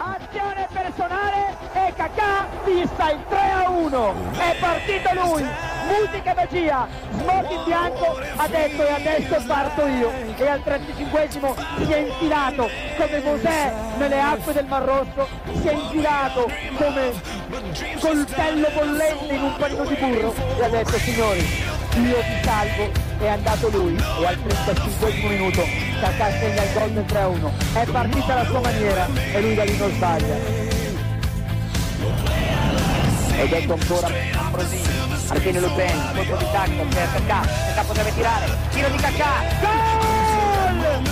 Azione personale e Kakà fissa il 3 a 1. È partito lui. Musica magia. Smorto in bianco ha detto e adesso parto io. E al 35esimo si è infilato come Mosè nelle acque del Mar Rosso. Si è infilato come coltello bollente in un panino di burro. E ha detto signori, io vi salvo. È andato lui e al 35 minuto Kakà segna il gol del 3 a 1. È partita la sua maniera e lui da lì non sbaglia. Ed ecco ancora Ambrosini, Archene Le Pen, colpo di tacco per Cacà, Cacà potrebbe tirare, tiro di Cacà, Gol!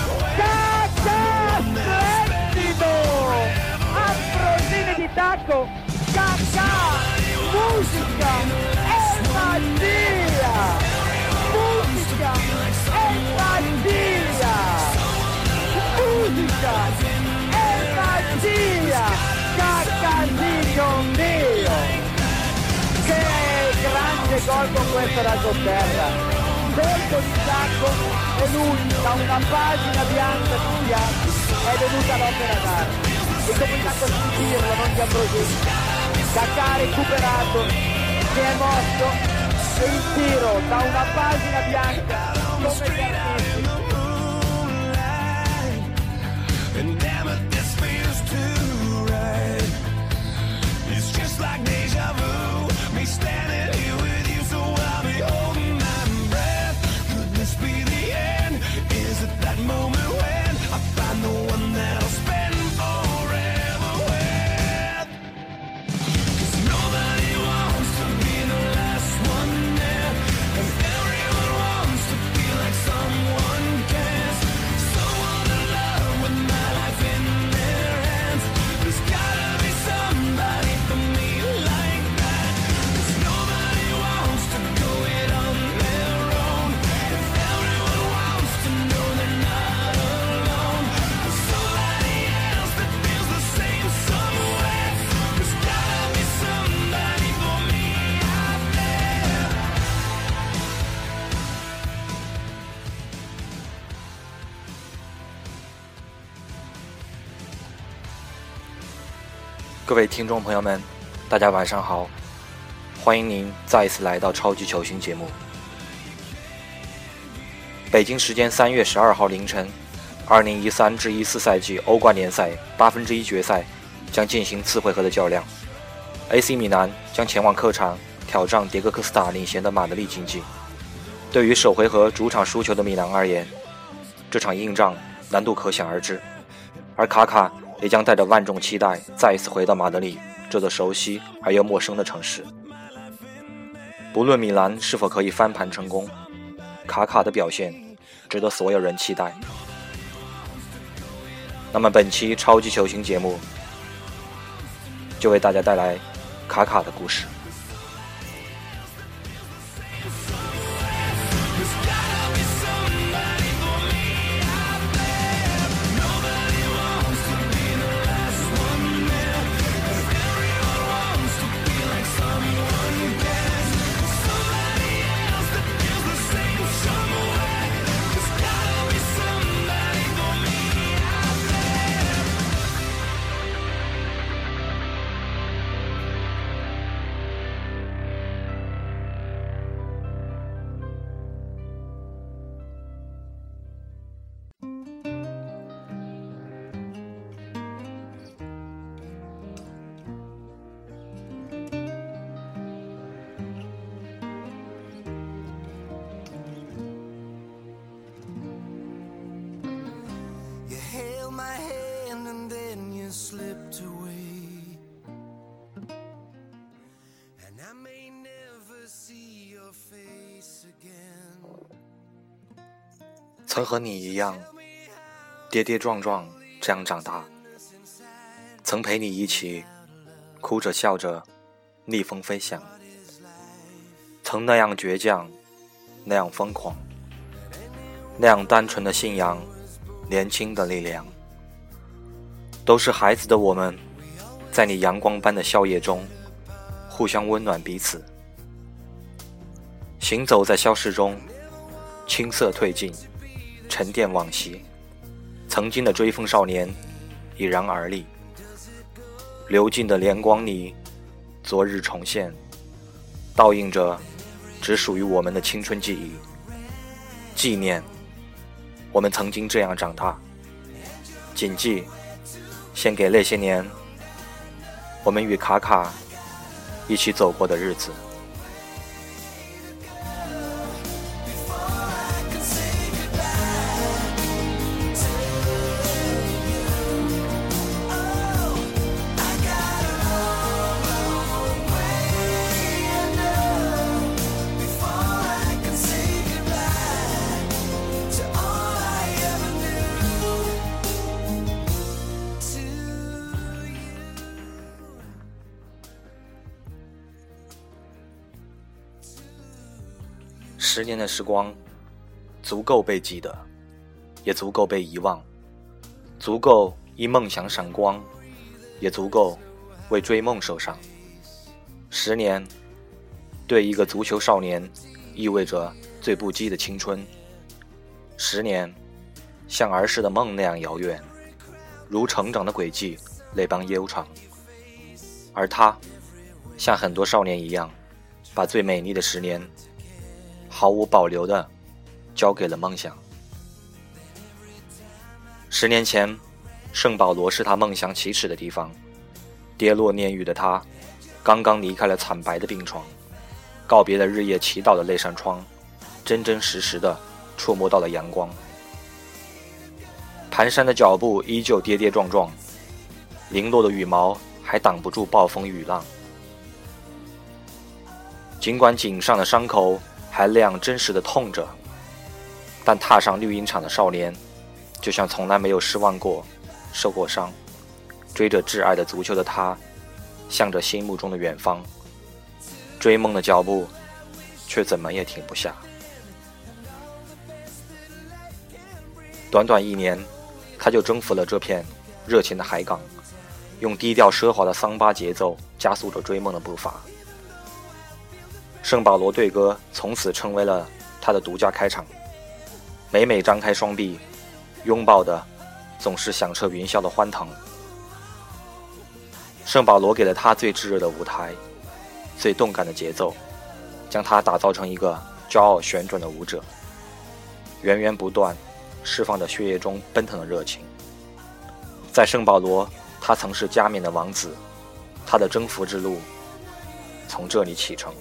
Questa rasoterra! Colpo di tacco e lui da una pagina bianca di piatti è venuta l'opera d'arte. E intanto di dirlo, non di Ambrosini. Ha recuperato, si è mosso e il tiro da una pagina bianca come gli artisti. 各位听众朋友们，大家晚上好，欢迎您再一次来到超级球星节目。北京时间三月十二号凌晨，二零一三至一四赛季欧冠联赛八分之一决赛将进行次回合的较量。AC 米兰将前往客场挑战迭戈科斯塔领衔的马德里竞技。对于首回合主场输球的米兰而言，这场硬仗难度可想而知，而卡卡也将带着万众期待再一次回到马德里这座熟悉而又陌生的城市。不论米兰是否可以翻盘成功，卡卡的表现值得所有人期待。那么本期超级球星节目就为大家带来卡卡的故事。曾和你一样，跌跌撞撞这样长大，曾陪你一起哭着笑着逆风飞翔，曾那样倔强，那样疯狂，那样单纯的信仰，年轻的力量，都是孩子的我们，在你阳光般的笑靥中，互相温暖彼此。行走在消逝中，青涩褪尽，沉淀往昔。曾经的追风少年已然而立，流尽的莲光里，昨日重现，倒映着只属于我们的青春记忆。纪念我们曾经这样长大，谨记献给那些年我们与卡卡一起走过的日子。时光，足够被记得，也足够被遗忘，足够因梦想闪光，也足够为追梦受伤。十年，对一个足球少年，意味着最不羁的青春。十年，像儿时的梦那样遥远，如成长的轨迹那般悠长。而他，像很多少年一样，把最美丽的十年。毫无保留的交给了梦想。十年前，圣保罗是他梦想起始的地方。跌落炼狱的他，刚刚离开了惨白的病床，告别了日夜祈祷的那扇窗，真真实实的触摸到了阳光。蹒跚的脚步依旧跌跌撞撞，零落的羽毛还挡不住暴风雨浪。尽管颈上的伤口。还那样真实的痛着，但踏上绿茵场的少年，就像从来没有失望过、受过伤。追着挚爱的足球的他，向着心目中的远方，追梦的脚步，却怎么也停不下。短短一年，他就征服了这片热情的海港，用低调奢华的桑巴节奏加速着追梦的步伐。圣保罗队歌从此成为了他的独家开场。每每张开双臂，拥抱的总是响彻云霄的欢腾。圣保罗给了他最炙热的舞台，最动感的节奏，将他打造成一个骄傲旋转的舞者，源源不断释放着血液中奔腾的热情。在圣保罗，他曾是加冕的王子，他的征服之路从这里启程。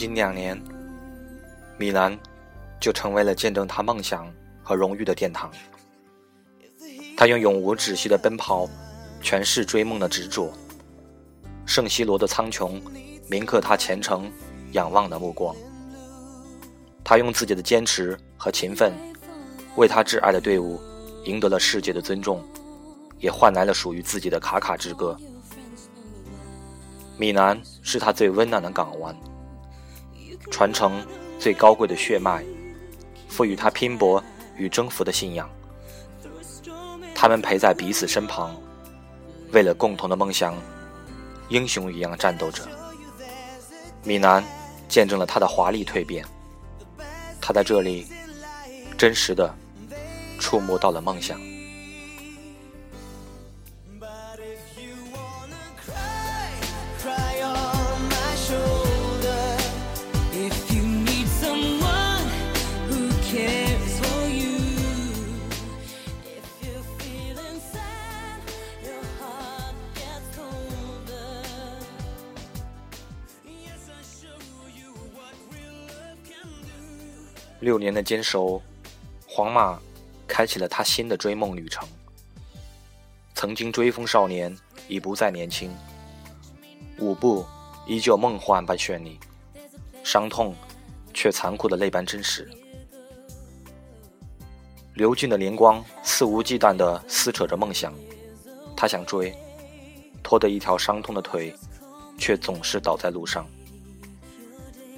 仅两年，米兰就成为了见证他梦想和荣誉的殿堂。他用永无止息的奔跑，诠释追梦的执着。圣西罗的苍穹铭刻他虔诚仰望的目光。他用自己的坚持和勤奋，为他挚爱的队伍赢得了世界的尊重，也换来了属于自己的卡卡之歌。米兰是他最温暖的港湾。传承最高贵的血脉，赋予他拼搏与征服的信仰。他们陪在彼此身旁，为了共同的梦想，英雄一样战斗着。米兰见证了他的华丽蜕变，他在这里真实的触摸到了梦想。六年的坚守，皇马开启了他新的追梦旅程。曾经追风少年已不再年轻，舞步依旧梦幻般绚丽，伤痛却残酷的泪般真实。流尽的年光肆无忌惮地撕扯着梦想，他想追，拖着一条伤痛的腿，却总是倒在路上。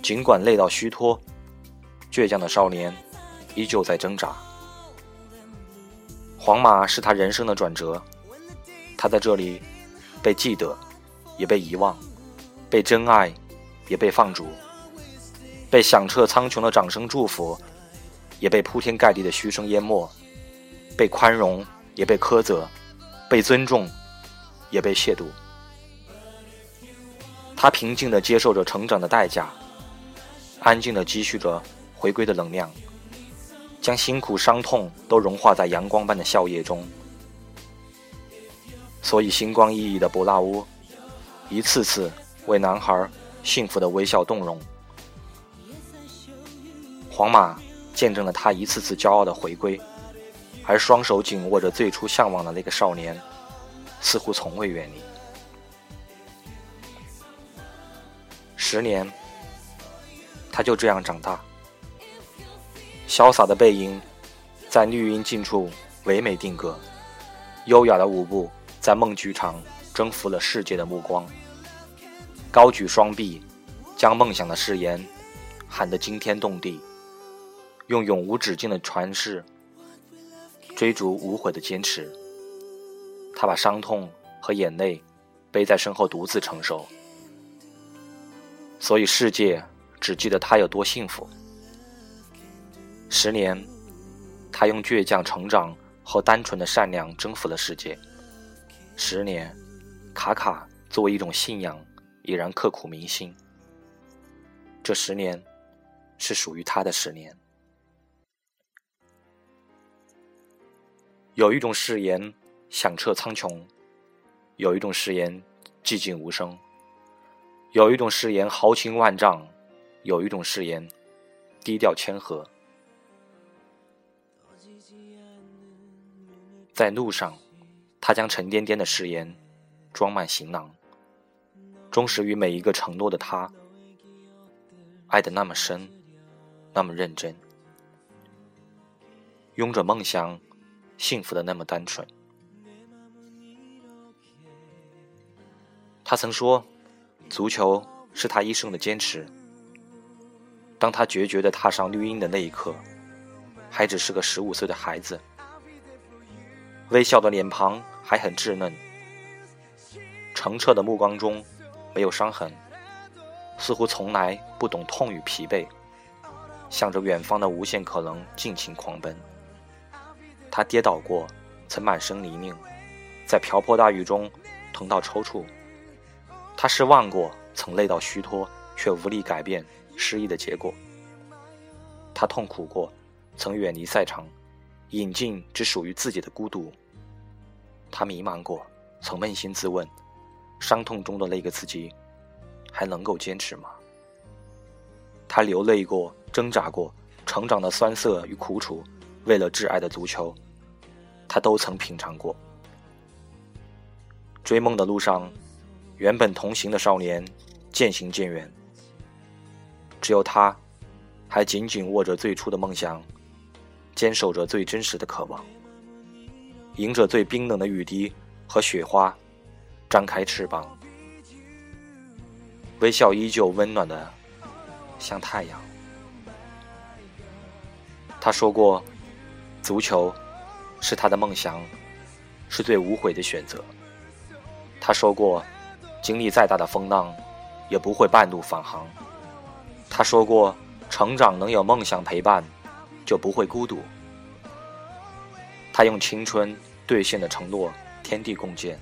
尽管累到虚脱。倔强的少年依旧在挣扎。皇马是他人生的转折，他在这里被记得，也被遗忘；被真爱，也被放逐；被响彻苍穹的掌声祝福，也被铺天盖地的嘘声淹没；被宽容，也被苛责；被尊重，也被亵渎。他平静地接受着成长的代价，安静地积蓄着。回归的能量，将辛苦伤痛都融化在阳光般的笑靥中。所以，星光熠熠的博纳乌，一次次为男孩幸福的微笑动容。皇马见证了他一次次骄傲的回归，而双手紧握着最初向往的那个少年，似乎从未远离。十年，他就这样长大。潇洒的背影，在绿荫近处唯美定格；优雅的舞步，在梦剧场征服了世界的目光。高举双臂，将梦想的誓言喊得惊天动地，用永无止境的传世，追逐无悔的坚持。他把伤痛和眼泪背在身后，独自承受。所以世界只记得他有多幸福。十年，他用倔强成长和单纯的善良征服了世界。十年，卡卡作为一种信仰，已然刻骨铭心。这十年，是属于他的十年。有一种誓言响彻苍穹，有一种誓言寂静无声，有一种誓言豪情万丈，有一种誓言低调谦和。在路上，他将沉甸甸的誓言装满行囊。忠实于每一个承诺的他，爱得那么深，那么认真，拥着梦想，幸福的那么单纯。他曾说，足球是他一生的坚持。当他决绝的踏上绿茵的那一刻，还只是个十五岁的孩子。微笑的脸庞还很稚嫩，澄澈的目光中没有伤痕，似乎从来不懂痛与疲惫，向着远方的无限可能尽情狂奔。他跌倒过，曾满身泥泞，在瓢泼大雨中疼到抽搐；他失望过，曾累到虚脱，却无力改变失意的结果；他痛苦过，曾远离赛场，饮尽只属于自己的孤独。他迷茫过，曾扪心自问：伤痛中的那个自己，还能够坚持吗？他流泪过，挣扎过，成长的酸涩与苦楚，为了挚爱的足球，他都曾品尝过。追梦的路上，原本同行的少年渐行渐远，只有他，还紧紧握着最初的梦想，坚守着最真实的渴望。迎着最冰冷的雨滴和雪花，张开翅膀，微笑依旧温暖的像太阳。他说过，足球是他的梦想，是最无悔的选择。他说过，经历再大的风浪，也不会半路返航。他说过，成长能有梦想陪伴，就不会孤独。他用青春兑现的承诺，天地共建，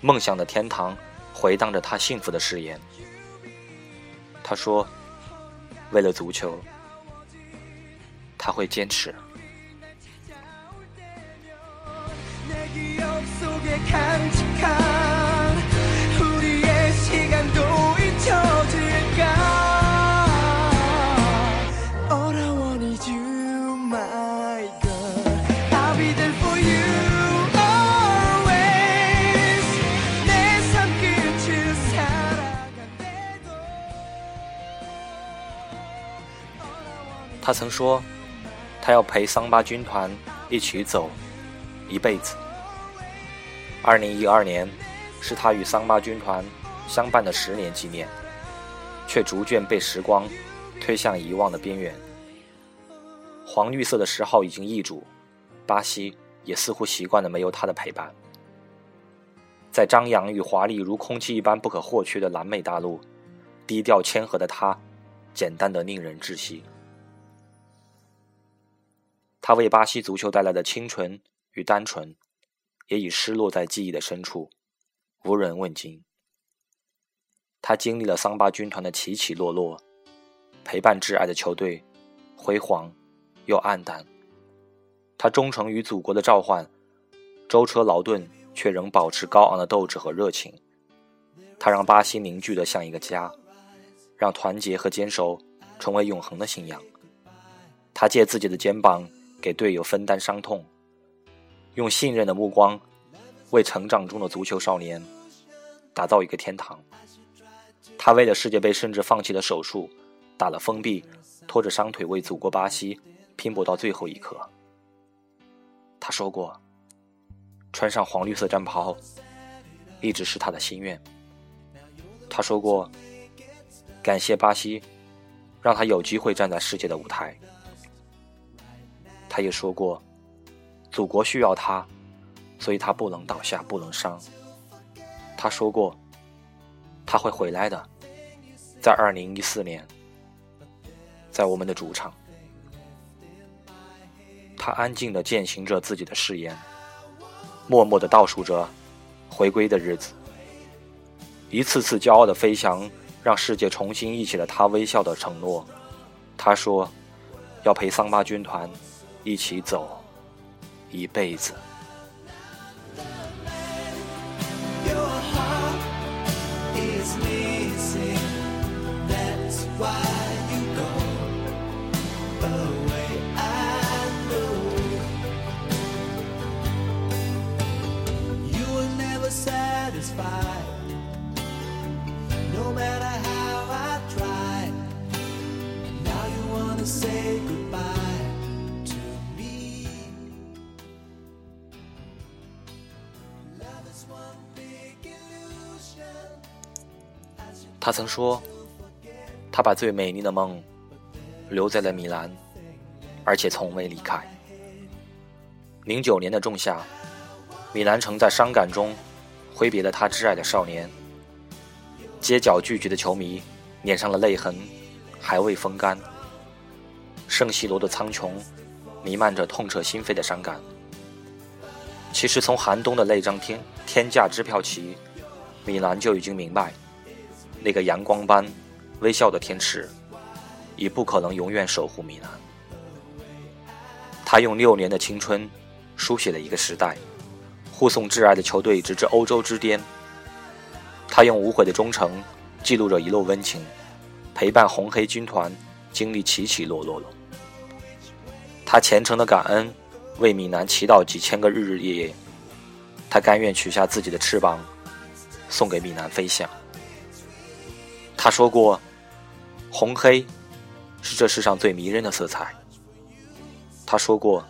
梦想的天堂回荡着他幸福的誓言。他说：“为了足球，他会坚持。”他曾说，他要陪桑巴军团一起走一辈子。二零一二年是他与桑巴军团相伴的十年纪念，却逐渐被时光推向遗忘的边缘。黄绿色的十号已经易主，巴西也似乎习惯了没有他的陪伴。在张扬与华丽如空气一般不可或缺的南美大陆，低调谦和的他，简单的令人窒息。他为巴西足球带来的清纯与单纯，也已失落在记忆的深处，无人问津。他经历了桑巴军团的起起落落，陪伴挚爱的球队，辉煌。又黯淡。他忠诚于祖国的召唤，舟车劳顿，却仍保持高昂的斗志和热情。他让巴西凝聚得像一个家，让团结和坚守成为永恒的信仰。他借自己的肩膀给队友分担伤痛，用信任的目光为成长中的足球少年打造一个天堂。他为了世界杯甚至放弃了手术，打了封闭，拖着伤腿为祖国巴西。拼搏到最后一刻，他说过：“穿上黄绿色战袍，一直是他的心愿。”他说过：“感谢巴西，让他有机会站在世界的舞台。”他也说过：“祖国需要他，所以他不能倒下，不能伤。”他说过：“他会回来的，在二零一四年，在我们的主场。”他安静的践行着自己的誓言，默默的倒数着回归的日子。一次次骄傲的飞翔，让世界重新忆起了他微笑的承诺。他说：“要陪桑巴军团一起走一辈子。”他曾说，他把最美丽的梦留在了米兰，而且从未离开。零九年的仲夏，米兰城在伤感中挥别了他挚爱的少年。街角聚集的球迷，脸上的泪痕还未风干。圣西罗的苍穹，弥漫着痛彻心扉的伤感。其实，从寒冬的那张天天价支票起，米兰就已经明白，那个阳光般微笑的天使，已不可能永远守护米兰。他用六年的青春，书写了一个时代，护送挚爱的球队直至欧洲之巅。他用无悔的忠诚记录着一路温情，陪伴红黑军团经历起起落落。他虔诚的感恩，为米兰祈祷几千个日日夜夜。他甘愿取下自己的翅膀，送给米兰飞翔。他说过：“红黑是这世上最迷人的色彩。”他说过：“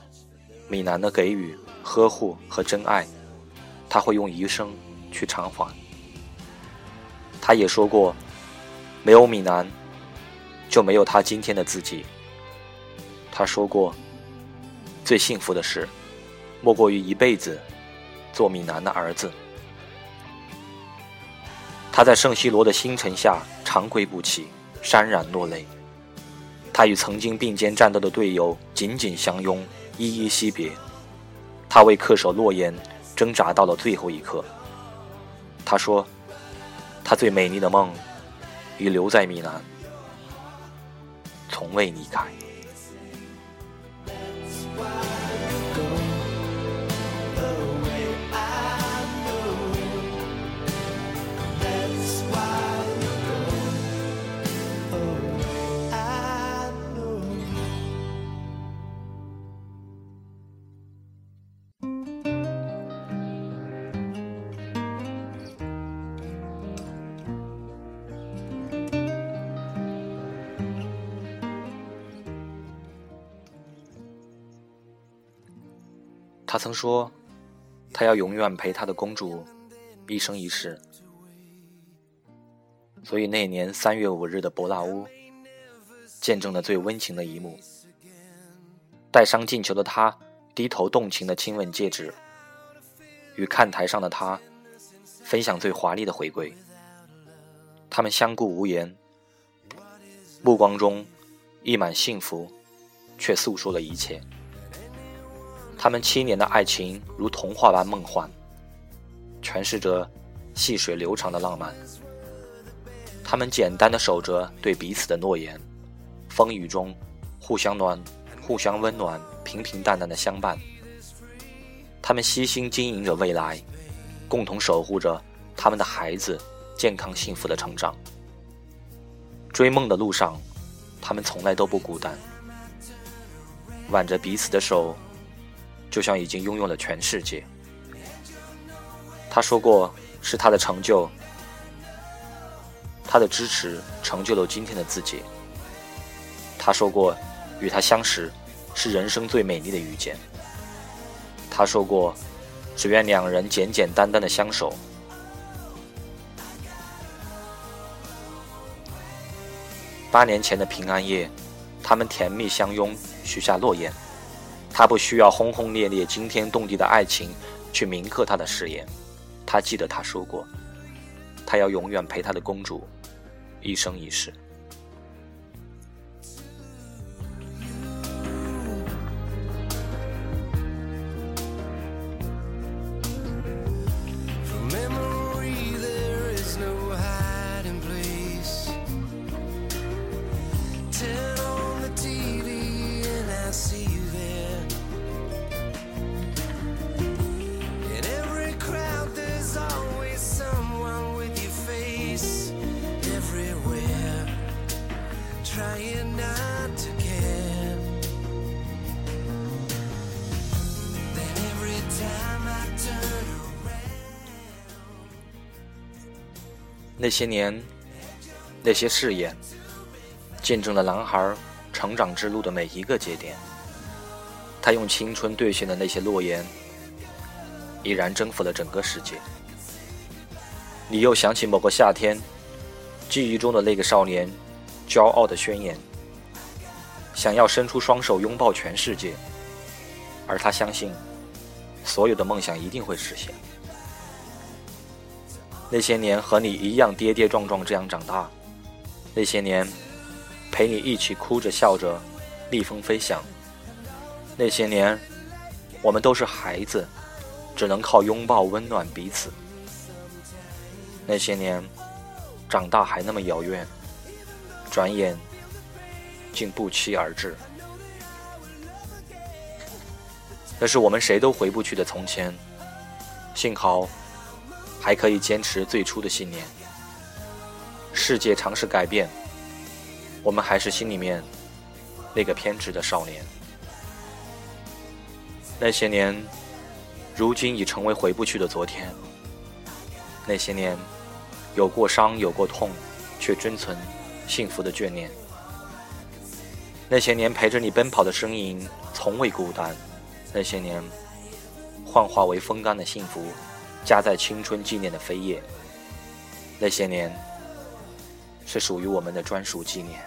米兰的给予、呵护和真爱，他会用余生去偿还。”他也说过，没有米兰，就没有他今天的自己。他说过，最幸福的事，莫过于一辈子做米兰的儿子。他在圣西罗的星辰下长跪不起，潸然落泪。他与曾经并肩战斗的队友紧紧相拥，依依惜别。他为恪守诺言挣扎到了最后一刻。他说。他最美丽的梦，已留在米兰，从未离开。曾说，他要永远陪他的公主一生一世。所以那年三月五日的博纳乌，见证了最温情的一幕：带伤进球的他低头动情的亲吻戒指，与看台上的他分享最华丽的回归。他们相顾无言，目光中溢满幸福，却诉说了一切。他们七年的爱情如童话般梦幻，诠释着细水流长的浪漫。他们简单的守着对彼此的诺言，风雨中互相暖、互相温暖，平平淡淡的相伴。他们悉心经营着未来，共同守护着他们的孩子健康幸福的成长。追梦的路上，他们从来都不孤单，挽着彼此的手。就像已经拥有了全世界。他说过，是他的成就，他的支持成就了今天的自己。他说过，与他相识是人生最美丽的遇见。他说过，只愿两人简简单单的相守。八年前的平安夜，他们甜蜜相拥，许下诺言。他不需要轰轰烈烈、惊天动地的爱情去铭刻他的誓言。他记得他说过，他要永远陪他的公主一生一世。那些年，那些誓言，见证了男孩成长之路的每一个节点。他用青春兑现的那些诺言，已然征服了整个世界。你又想起某个夏天，记忆中的那个少年，骄傲的宣言，想要伸出双手拥抱全世界，而他相信，所有的梦想一定会实现。那些年和你一样跌跌撞撞这样长大，那些年陪你一起哭着笑着逆风飞翔，那些年我们都是孩子，只能靠拥抱温暖彼此。那些年长大还那么遥远，转眼竟不期而至。那是我们谁都回不去的从前，幸好。还可以坚持最初的信念。世界尝试改变，我们还是心里面那个偏执的少年。那些年，如今已成为回不去的昨天。那些年，有过伤，有过痛，却珍存幸福的眷恋。那些年陪着你奔跑的身影，从未孤单。那些年，幻化为风干的幸福。夹在青春纪念的扉页，那些年是属于我们的专属纪念。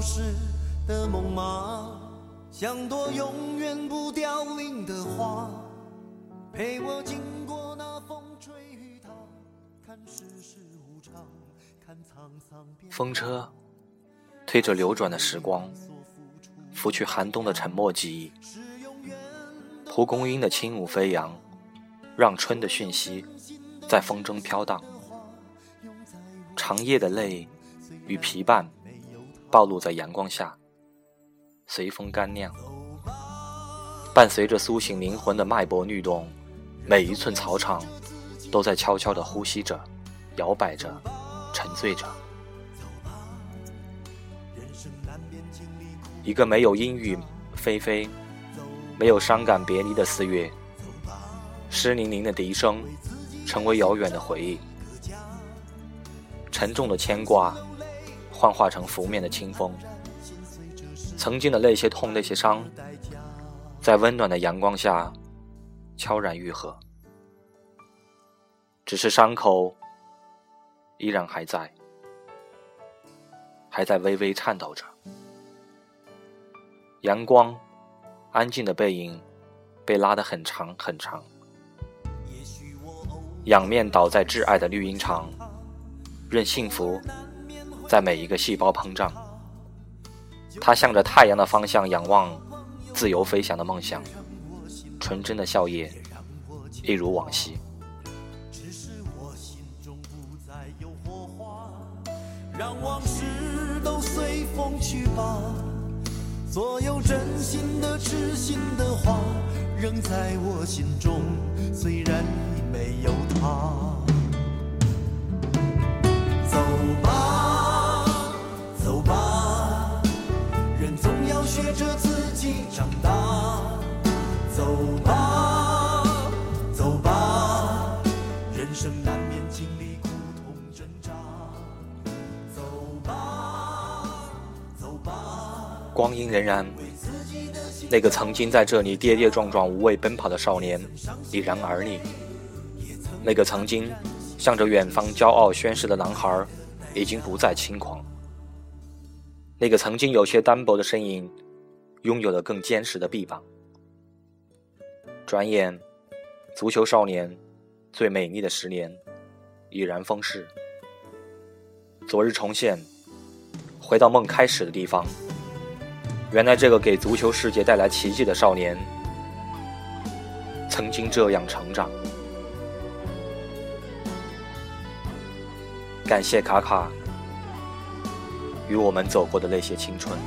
时的梦吗？像朵永远不凋零的花，陪我经过那风吹雨打，看世事无常，看沧桑变。风车推着流转的时光，拂去寒冬的沉默记忆。蒲公英的轻舞飞扬，让春的讯息在风中飘荡，长夜的泪与疲惫暴露在阳光下，随风干酿。伴随着苏醒灵魂的脉搏律动，每一寸草场都在悄悄地呼吸着，摇摆着，沉醉着。一个没有阴雨霏霏，没有伤感别离的四月，湿淋淋的笛声，成为遥远的回忆。沉重的牵挂，幻化成拂面的清风。曾经的那些痛，那些伤，在温暖的阳光下，悄然愈合。只是伤口依然还在，还在微微颤抖着。阳光，安静的背影，被拉得很长很长。仰面倒在挚爱的绿茵场，任幸福在每一个细胞膨胀。他向着太阳的方向仰望，自由飞翔的梦想，纯真的笑靥，一如往昔。让往事都随风去吧。所有真心的、痴心的话，仍在我心中，虽然已没有他。着自己长大。走吧，走吧，人生难免经历苦痛挣扎。走吧，走吧。光阴荏苒，那个曾经在这里跌跌撞撞、无畏奔跑的少年已然而立；那个曾经向着远方骄傲宣誓的男孩，已经不再轻狂；那个曾经有些单薄的身影，拥有了更坚实的臂膀。转眼，足球少年最美丽的十年已然风逝。昨日重现，回到梦开始的地方。原来这个给足球世界带来奇迹的少年，曾经这样成长。感谢卡卡与我们走过的那些青春。